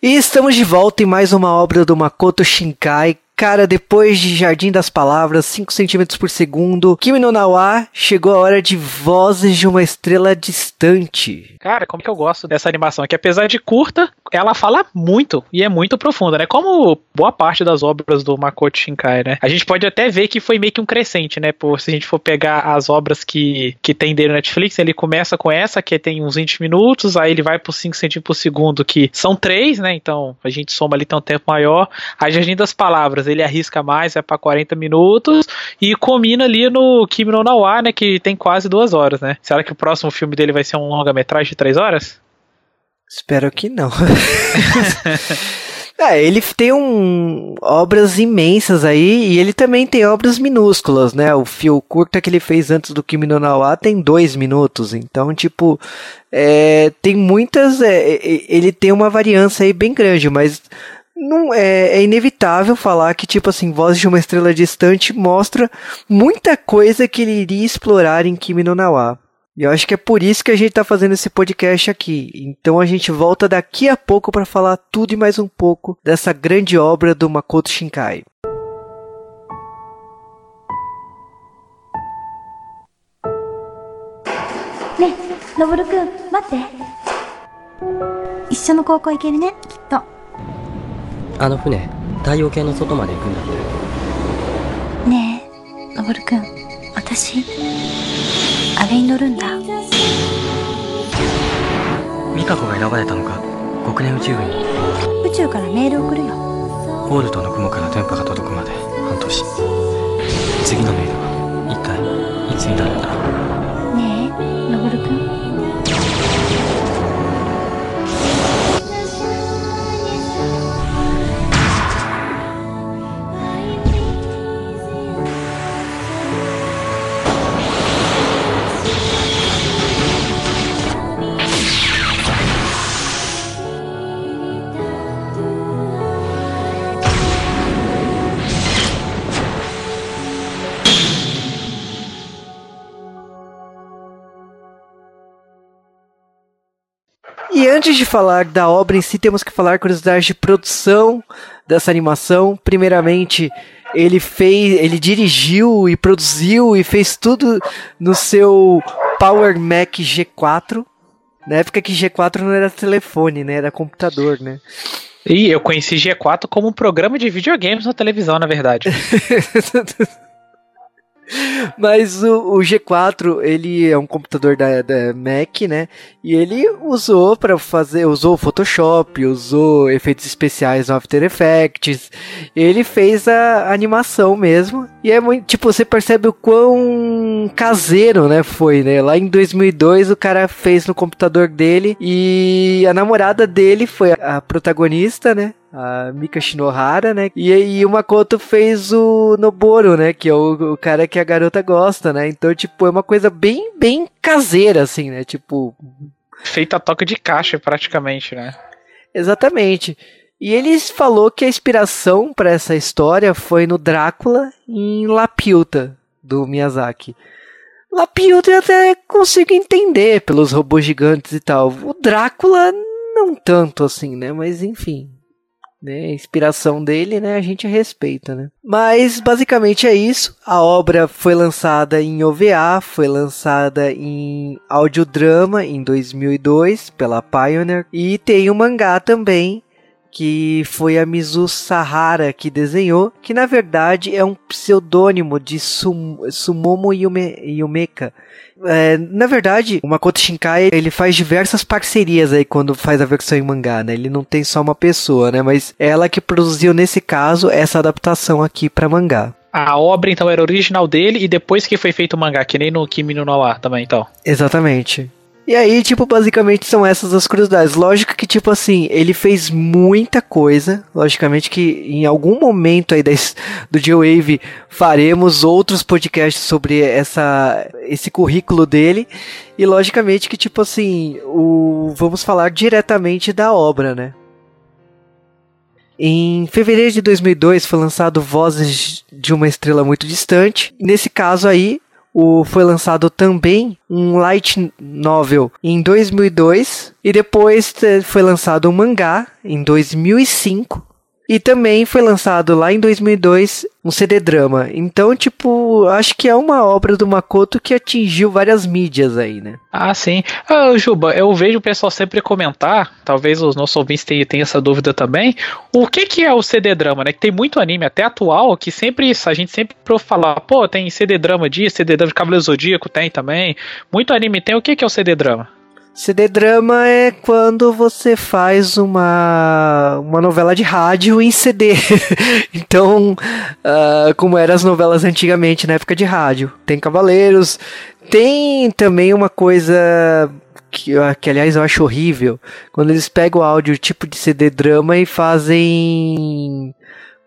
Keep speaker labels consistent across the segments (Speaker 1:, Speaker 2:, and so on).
Speaker 1: E estamos de volta em mais uma obra do Makoto Shinkai, Cara, depois de Jardim das Palavras, 5 centímetros por segundo, Kimi no Nawa, chegou a hora de Vozes de uma Estrela Distante.
Speaker 2: Cara, como que eu gosto dessa animação? Que apesar de curta, ela fala muito e é muito profunda, né? Como boa parte das obras do Makoto Shinkai, né? A gente pode até ver que foi meio que um crescente, né? Por se a gente for pegar as obras que, que tem dele no Netflix, ele começa com essa, que tem uns 20 minutos, aí ele vai por 5 centímetros por segundo, que são 3, né? Então a gente soma ali tem um tempo maior. A Jardim das Palavras, ele arrisca mais, é para 40 minutos e combina ali no Kimi no Nawa, né, que tem quase duas horas, né? Será que o próximo filme dele vai ser um longa-metragem de três horas?
Speaker 1: Espero que não. É, ele tem um, obras imensas aí e ele também tem obras minúsculas, né? O fio curta que ele fez antes do Kimi no Nawa tem dois minutos, então, tipo, é, tem muitas. É, ele tem uma variância aí bem grande, mas não é, é, inevitável falar que, tipo assim, Voz de uma Estrela Distante mostra muita coisa que ele iria explorar em Kimi no Nawa. E eu acho que é por isso que a gente está fazendo esse podcast aqui. Então a gente volta daqui a pouco para falar tudo e mais um pouco dessa grande obra do Makoto Shinkai.
Speaker 3: Né, Noboru-kun, 待って。一緒の高校行けるね、きっと。
Speaker 4: あの船太陽系の外まで行くんだ
Speaker 3: って。ねえのぼるくん私あれに乗るんだ。
Speaker 4: 美香子が選ばれたのか？極年宇宙軍に。
Speaker 3: 宇宙からメール送るよ。
Speaker 4: ホールトの雲から電波が届くまで半年。次のメールは一体いつになるんだ？
Speaker 1: E antes de falar da obra em si, temos que falar curiosidades de produção dessa animação. Primeiramente, ele fez, ele dirigiu e produziu e fez tudo no seu Power Mac G4. Na época que G4 não era telefone, né? Era computador, né?
Speaker 2: E eu conheci G4 como um programa de videogames na televisão, na verdade.
Speaker 1: Mas o, o, G4, ele é um computador da, da Mac, né? E ele usou para fazer, usou Photoshop, usou efeitos especiais no After Effects. Ele fez a animação mesmo. E é muito, tipo, você percebe o quão caseiro, né, foi, né? Lá em 2002 o cara fez no computador dele e a namorada dele foi a protagonista, né? A Mika Shinohara, né? E, e o Makoto fez o Noboro, né? Que é o, o, cara que a garota gosta, né? Então, tipo, é uma coisa bem, bem caseira, assim, né? Tipo.
Speaker 2: Feita a toca de caixa, praticamente, né?
Speaker 1: Exatamente. E ele falou que a inspiração para essa história foi no Drácula em Lapiuta, do Miyazaki. Lapiuta eu até consigo entender pelos robôs gigantes e tal. O Drácula não tanto assim, né? Mas enfim, né, inspiração dele, né, a gente respeita, né. Mas basicamente é isso. A obra foi lançada em OVA, foi lançada em audiodrama em 2002 pela Pioneer e tem o um mangá também que foi a Mizu Sahara que desenhou, que na verdade é um pseudônimo de Sum Sumomo Yume Yumeka. É, na verdade, o Makoto Shinkai ele faz diversas parcerias aí quando faz a versão em mangá, né? Ele não tem só uma pessoa, né? Mas ela que produziu nesse caso essa adaptação aqui para mangá.
Speaker 2: A obra então era original dele e depois que foi feito o mangá, que nem no Kimi no Nawa também, então.
Speaker 1: Exatamente. E aí, tipo, basicamente são essas as curiosidades. Lógico que, tipo assim, ele fez muita coisa. Logicamente que em algum momento aí das, do J-Wave faremos outros podcasts sobre essa, esse currículo dele. E logicamente que, tipo assim, o, vamos falar diretamente da obra, né? Em fevereiro de 2002 foi lançado Vozes de uma Estrela Muito Distante. Nesse caso aí, o, foi lançado também um light novel em 2002 e depois foi lançado um mangá em 2005 e também foi lançado lá em 2002 um CD drama. Então, tipo, acho que é uma obra do Makoto que atingiu várias mídias aí, né?
Speaker 2: Ah, sim. Ah, Juba, eu vejo o pessoal sempre comentar, talvez os nossos ouvintes tenham, essa dúvida também, o que que é o CD drama, né? Que tem muito anime, até atual, que sempre a gente sempre falar, pô, tem CD drama disso, CD drama de Cavaleiro Zodíaco tem também. Muito anime tem. O que que é o CD drama?
Speaker 1: CD drama é quando você faz uma, uma novela de rádio em CD. então, uh, como eram as novelas antigamente na época de rádio. Tem Cavaleiros, tem também uma coisa que, que aliás eu acho horrível, quando eles pegam o áudio tipo de CD drama e fazem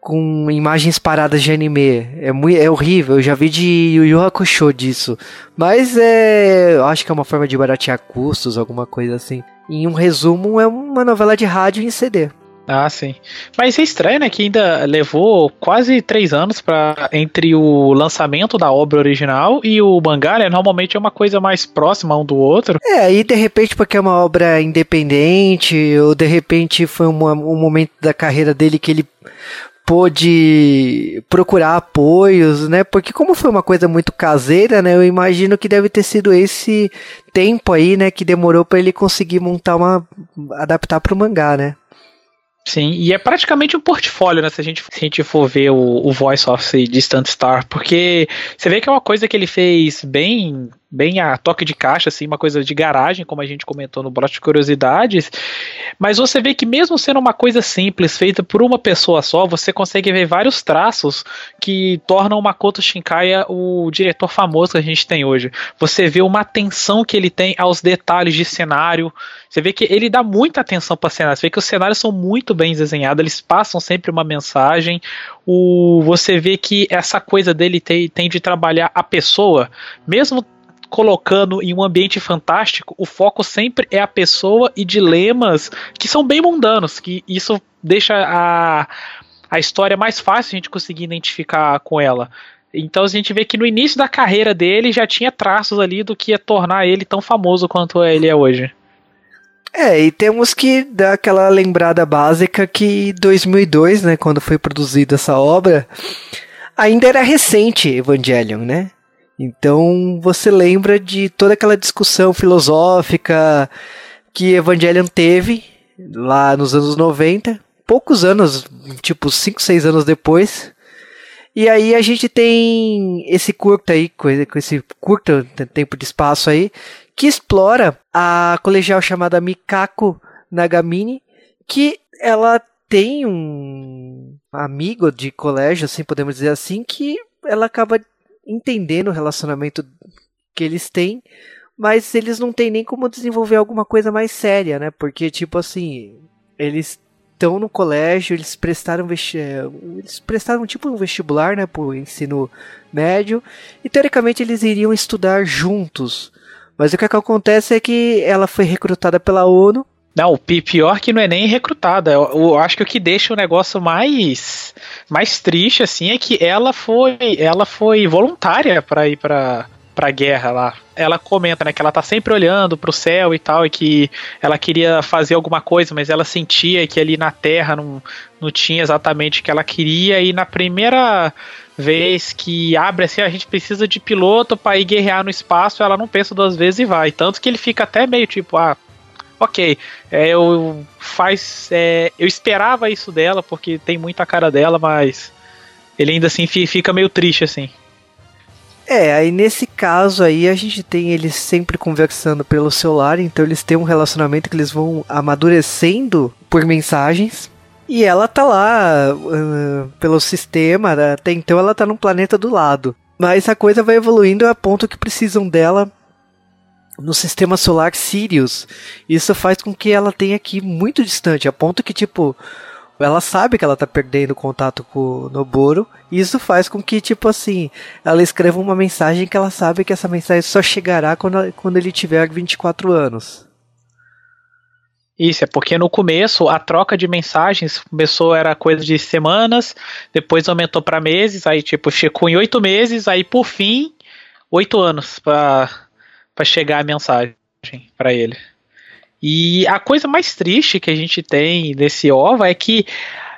Speaker 1: com imagens paradas de anime. É, muito, é horrível, eu já vi de Yu Yu Hakusho disso. Mas é. Eu acho que é uma forma de baratear custos, alguma coisa assim. Em um resumo, é uma novela de rádio em CD.
Speaker 2: Ah, sim. Mas é estranho, né? Que ainda levou quase três anos para entre o lançamento da obra original e o mangá, né? Normalmente é uma coisa mais próxima um do outro.
Speaker 1: É, aí de repente porque é uma obra independente, ou de repente foi um momento da carreira dele que ele pôde procurar apoios, né? Porque como foi uma coisa muito caseira, né? Eu imagino que deve ter sido esse tempo aí, né? Que demorou para ele conseguir montar uma adaptar para o mangá, né?
Speaker 2: Sim, e é praticamente um portfólio, né? Se a gente, se a gente for ver o, o Voice of Distant Star, porque você vê que é uma coisa que ele fez bem bem a toque de caixa, assim, uma coisa de garagem, como a gente comentou no Brote de Curiosidades. Mas você vê que mesmo sendo uma coisa simples, feita por uma pessoa só, você consegue ver vários traços que tornam o Makoto Shinkai o diretor famoso que a gente tem hoje. Você vê uma atenção que ele tem aos detalhes de cenário. Você vê que ele dá muita atenção para cenário. Você vê que os cenários são muito bem desenhados, eles passam sempre uma mensagem. O, você vê que essa coisa dele tem, tem de trabalhar a pessoa, mesmo colocando em um ambiente fantástico, o foco sempre é a pessoa e dilemas que são bem mundanos, que isso deixa a, a história mais fácil a gente conseguir identificar com ela. Então a gente vê que no início da carreira dele já tinha traços ali do que ia tornar ele tão famoso quanto ele é hoje.
Speaker 1: É, e temos que dar aquela lembrada básica que 2002, né, quando foi produzida essa obra, ainda era recente Evangelion, né? Então você lembra de toda aquela discussão filosófica que Evangelion teve lá nos anos 90, poucos anos, tipo 5, 6 anos depois. E aí a gente tem esse curto aí, com esse curto tempo de espaço aí, que explora a colegial chamada Mikako Nagamine, que ela tem um amigo de colégio, assim podemos dizer assim, que ela acaba entendendo o relacionamento que eles têm, mas eles não têm nem como desenvolver alguma coisa mais séria, né? Porque, tipo assim, eles estão no colégio, eles prestaram é, eles prestaram tipo um vestibular, né, pro ensino médio, e teoricamente eles iriam estudar juntos. Mas o que, é que acontece é que ela foi recrutada pela ONU
Speaker 2: não, o pior que não é nem recrutada. Eu, eu, acho que o que deixa o negócio mais mais triste assim é que ela foi ela foi voluntária para ir para pra guerra lá. Ela comenta, né, que ela tá sempre olhando pro céu e tal, e que ela queria fazer alguma coisa, mas ela sentia que ali na Terra não, não tinha exatamente o que ela queria, e na primeira vez que abre assim, a gente precisa de piloto para ir guerrear no espaço, ela não pensa duas vezes e vai. Tanto que ele fica até meio tipo, ah, ok, é, eu faz, é, eu esperava isso dela porque tem muita cara dela, mas ele ainda assim fica meio triste assim.
Speaker 1: É, aí nesse caso aí a gente tem eles sempre conversando pelo celular, então eles têm um relacionamento que eles vão amadurecendo por mensagens. E ela tá lá uh, pelo sistema, até então ela tá num planeta do lado. Mas a coisa vai evoluindo a ponto que precisam dela no sistema solar Sirius. Isso faz com que ela tenha aqui muito distante, a ponto que, tipo, ela sabe que ela tá perdendo contato com o Noboro. E isso faz com que, tipo assim, ela escreva uma mensagem que ela sabe que essa mensagem só chegará quando, quando ele tiver 24 anos.
Speaker 2: Isso, é porque no começo a troca de mensagens começou, era coisa de semanas, depois aumentou para meses, aí tipo, chegou em oito meses, aí por fim oito anos para chegar a mensagem para ele. E a coisa mais triste que a gente tem nesse OVA é que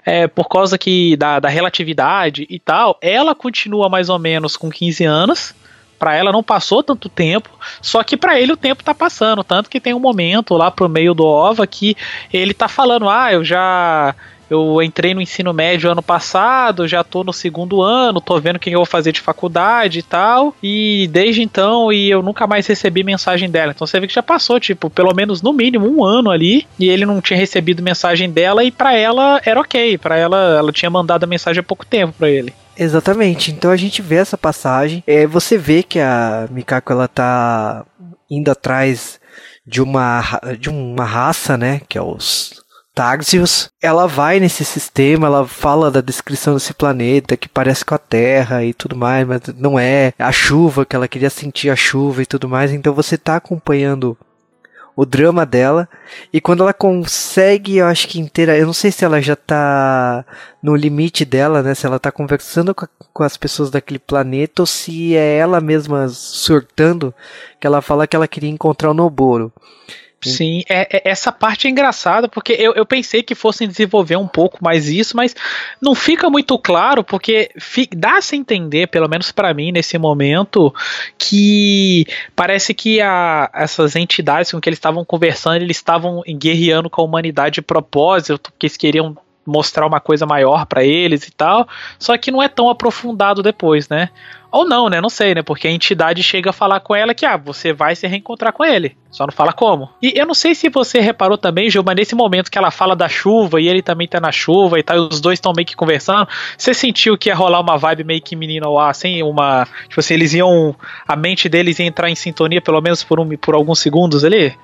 Speaker 2: é, por causa que da, da relatividade e tal, ela continua mais ou menos com 15 anos. Para ela não passou tanto tempo, só que para ele o tempo tá passando, tanto que tem um momento lá pro meio do OVA que ele tá falando: "Ah, eu já eu entrei no ensino médio ano passado, já tô no segundo ano, tô vendo o que eu vou fazer de faculdade e tal. E desde então, e eu nunca mais recebi mensagem dela. Então você vê que já passou, tipo, pelo menos no mínimo um ano ali, e ele não tinha recebido mensagem dela, e para ela era ok. para ela, ela tinha mandado a mensagem há pouco tempo para ele.
Speaker 1: Exatamente. Então a gente vê essa passagem. É, você vê que a Mikako ela tá indo atrás de uma de uma raça, né, que é os Tarsius, ela vai nesse sistema, ela fala da descrição desse planeta que parece com a Terra e tudo mais, mas não é a chuva que ela queria sentir a chuva e tudo mais. Então você está acompanhando o drama dela e quando ela consegue, eu acho que inteira, eu não sei se ela já está no limite dela, né? Se ela está conversando com, a, com as pessoas daquele planeta ou se é ela mesma surtando que ela fala que ela queria encontrar o Noboro.
Speaker 2: Sim, é, é, essa parte é engraçada, porque eu, eu pensei que fossem desenvolver um pouco mais isso, mas não fica muito claro, porque dá-se entender, pelo menos para mim, nesse momento, que parece que a, essas entidades com que eles estavam conversando, eles estavam guerreando com a humanidade de propósito, porque eles queriam mostrar uma coisa maior para eles e tal, só que não é tão aprofundado depois, né? Ou não, né? Não sei, né? Porque a entidade chega a falar com ela que, ah, você vai se reencontrar com ele. Só não fala como. E eu não sei se você reparou também, Gilma, nesse momento que ela fala da chuva e ele também tá na chuva e tal, e os dois estão meio que conversando. Você sentiu que ia rolar uma vibe meio que menino ao ar, assim? Uma. Tipo assim, eles iam. A mente deles ia entrar em sintonia, pelo menos por, um, por alguns segundos ali?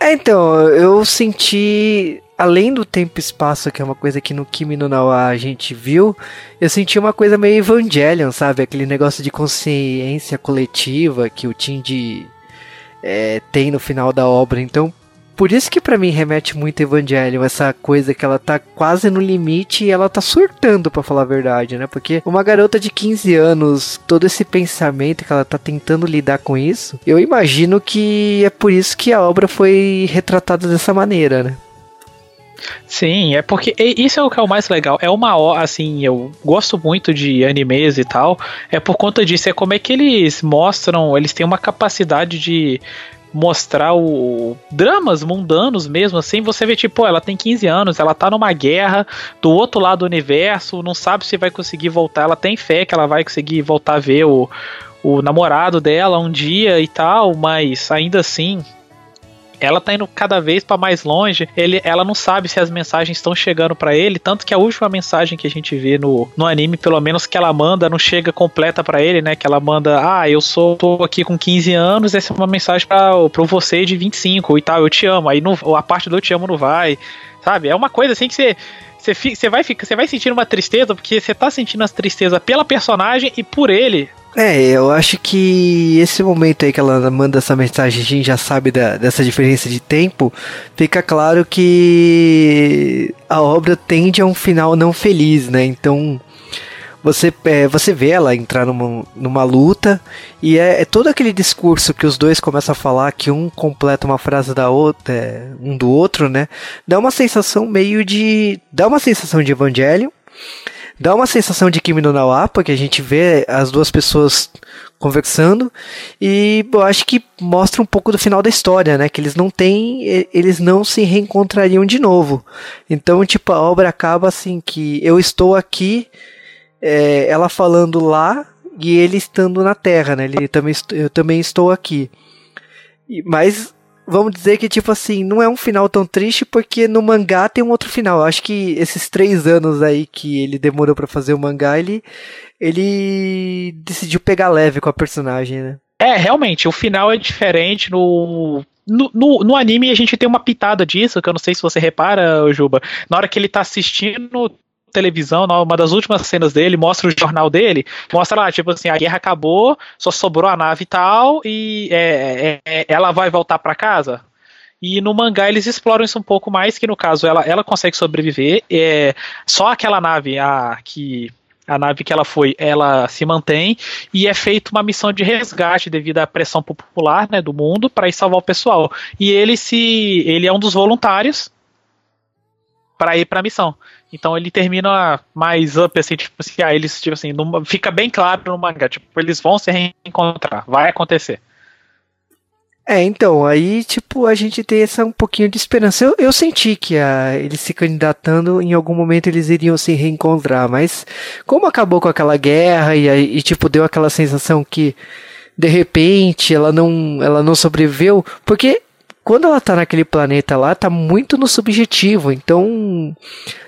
Speaker 1: É, então, eu senti além do tempo e espaço, que é uma coisa que no Kimi no Nawa a gente viu, eu senti uma coisa meio Evangelion, sabe? Aquele negócio de consciência coletiva que o Tindy é, tem no final da obra. Então, por isso que para mim remete muito Evangelion, essa coisa que ela tá quase no limite e ela tá surtando, para falar a verdade, né? Porque uma garota de 15 anos, todo esse pensamento que ela tá tentando lidar com isso, eu imagino que é por isso que a obra foi retratada dessa maneira, né?
Speaker 2: Sim, é porque isso é o que é o mais legal. É uma assim, eu gosto muito de animes e tal. É por conta disso, é como é que eles mostram, eles têm uma capacidade de mostrar o dramas mundanos mesmo, assim, você vê tipo, ela tem 15 anos, ela tá numa guerra do outro lado do universo, não sabe se vai conseguir voltar, ela tem fé que ela vai conseguir voltar a ver o, o namorado dela um dia e tal, mas ainda assim, ela tá indo cada vez para mais longe. Ele, ela não sabe se as mensagens estão chegando para ele, tanto que a última mensagem que a gente vê no, no anime, pelo menos que ela manda, não chega completa para ele, né? Que ela manda, ah, eu sou tô aqui com 15 anos, essa é uma mensagem para você de 25 e tal, eu te amo. Aí não, a parte do eu te amo não vai, sabe? É uma coisa assim que você você, vai, você vai sentir uma tristeza, porque você tá sentindo essa tristeza pela personagem e por ele.
Speaker 1: É, eu acho que esse momento aí que ela manda essa mensagem, a gente já sabe da, dessa diferença de tempo, fica claro que a obra tende a um final não feliz, né? Então você, é, você vê ela entrar numa, numa luta e é, é, todo aquele discurso que os dois começam a falar, que um completa uma frase da outra, é, um do outro, né? Dá uma sensação meio de. dá uma sensação de evangelho Dá uma sensação de Kimi no Nawa, porque a gente vê as duas pessoas conversando e eu acho que mostra um pouco do final da história, né? Que eles não têm, eles não se reencontrariam de novo. Então, tipo, a obra acaba assim que eu estou aqui, é, ela falando lá e ele estando na Terra, né? Ele também, eu também estou aqui. Mas vamos dizer que, tipo assim, não é um final tão triste porque no mangá tem um outro final. Eu acho que esses três anos aí que ele demorou para fazer o mangá, ele, ele decidiu pegar leve com a personagem, né?
Speaker 2: É, realmente, o final é diferente no, no, no, no, anime a gente tem uma pitada disso, que eu não sei se você repara, Juba. Na hora que ele tá assistindo televisão, uma das últimas cenas dele, mostra o jornal dele, mostra lá, tipo assim, a guerra acabou, só sobrou a nave e tal, e é, é, é ela vai voltar para casa. E no mangá eles exploram isso um pouco mais, que no caso ela, ela consegue sobreviver, é, só aquela nave a, que A nave que ela foi, ela se mantém e é feita uma missão de resgate devido à pressão popular, né, do mundo para ir salvar o pessoal. E ele se, ele é um dos voluntários para ir para a missão. Então ele termina mais up, assim, tipo assim, ah, eles, tipo assim, no, fica bem claro no mangá, tipo, eles vão se reencontrar, vai acontecer.
Speaker 1: É, então, aí, tipo, a gente tem essa um pouquinho de esperança. Eu, eu senti que a, eles se candidatando, em algum momento eles iriam se reencontrar, mas como acabou com aquela guerra e, e tipo, deu aquela sensação que, de repente, ela não, ela não sobreviveu, porque quando ela tá naquele planeta lá, tá muito no subjetivo, então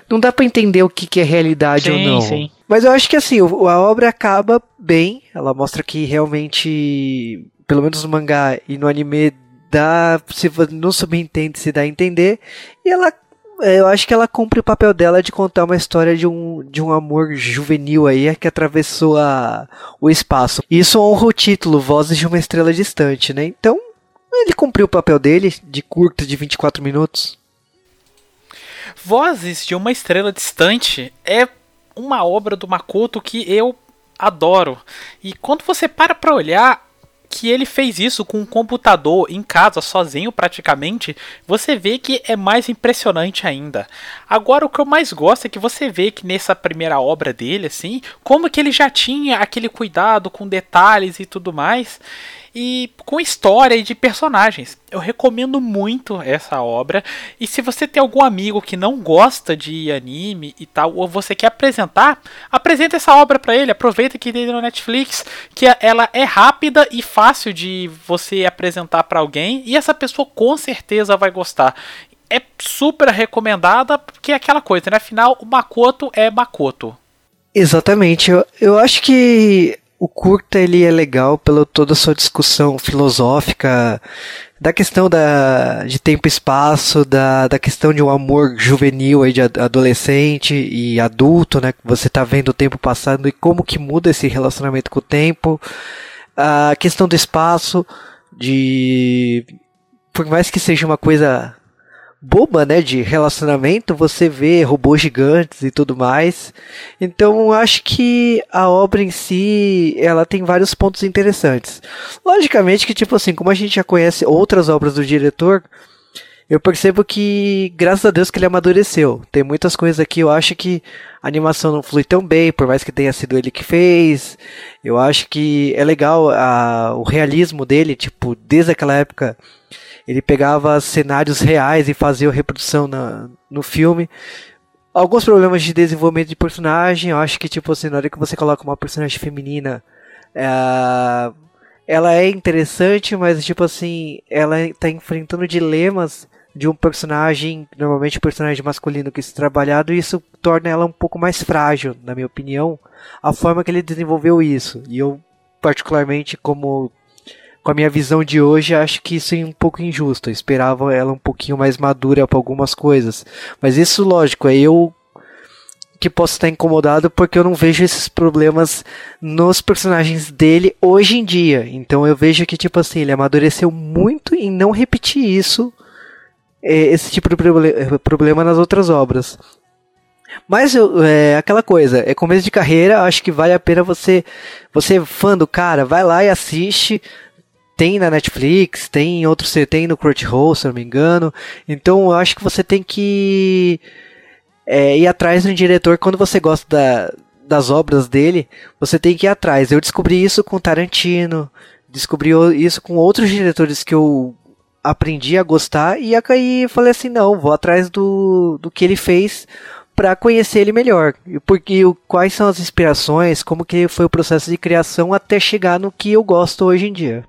Speaker 1: não dá para entender o que, que é realidade
Speaker 2: sim,
Speaker 1: ou não.
Speaker 2: Sim.
Speaker 1: Mas eu acho que assim, a obra acaba bem, ela mostra que realmente, pelo menos no mangá e no anime, dá, se não subentende, se dá a entender, e ela é, eu acho que ela cumpre o papel dela de contar uma história de um, de um amor juvenil aí que atravessou a, o espaço. Isso honra o título, Vozes de uma Estrela Distante, né? Então, ele cumpriu o papel dele, de curta de 24 minutos.
Speaker 5: Vozes de uma Estrela Distante é uma obra do Makoto que eu adoro. E quando você para pra olhar que ele fez isso com um computador em casa, sozinho praticamente, você vê que é mais impressionante ainda. Agora, o que eu mais gosto é que você vê que nessa primeira obra dele, assim, como que ele já tinha aquele cuidado com detalhes e tudo mais e com história e de personagens. Eu recomendo muito essa obra. E se você tem algum amigo que não gosta de anime e tal, ou você quer apresentar, apresenta essa obra para ele. Aproveita que tem no Netflix, que ela é rápida e fácil de você apresentar para alguém e essa pessoa com certeza vai gostar. É super recomendada porque é aquela coisa, né? Afinal, o Makoto é Makoto.
Speaker 1: Exatamente. Eu, eu acho que o curta ele é legal pela toda a sua discussão filosófica da questão da, de tempo e espaço, da, da questão de um amor juvenil aí de adolescente e adulto, né? Você tá vendo o tempo passando e como que muda esse relacionamento com o tempo. A questão do espaço, de por mais que seja uma coisa boba, né, de relacionamento, você vê robôs gigantes e tudo mais. Então, acho que a obra em si, ela tem vários pontos interessantes. Logicamente que, tipo assim, como a gente já conhece outras obras do diretor, eu percebo que, graças a Deus, que ele amadureceu. Tem muitas coisas aqui, eu acho que a animação não flui tão bem, por mais que tenha sido ele que fez. Eu acho que é legal a, o realismo dele, tipo, desde aquela época ele pegava cenários reais e fazia reprodução na, no filme. Alguns problemas de desenvolvimento de personagem, eu acho que tipo assim, na hora que você coloca uma personagem feminina, é, ela é interessante, mas tipo assim, ela está enfrentando dilemas de um personagem, normalmente um personagem masculino que se trabalhado, e isso torna ela um pouco mais frágil, na minha opinião, a forma que ele desenvolveu isso. E eu, particularmente, como com a minha visão de hoje, acho que isso é um pouco injusto. Eu esperava ela um pouquinho mais madura para algumas coisas. Mas isso, lógico, é eu que posso estar incomodado porque eu não vejo esses problemas nos personagens dele hoje em dia. Então eu vejo que, tipo assim, ele amadureceu muito em não repetir isso, é, esse tipo de problema nas outras obras. Mas é aquela coisa, é começo de carreira, acho que vale a pena você, você fã do cara, vai lá e assiste, tem na Netflix, tem em outros, tem no Crunchyroll, se não me engano. Então eu acho que você tem que é, ir atrás do diretor quando você gosta da, das obras dele, você tem que ir atrás. Eu descobri isso com Tarantino, descobri isso com outros diretores que eu aprendi a gostar e aí falei assim, não, vou atrás do, do que ele fez para conhecer ele melhor. Porque quais são as inspirações, como que foi o processo de criação até chegar no que eu gosto hoje em dia.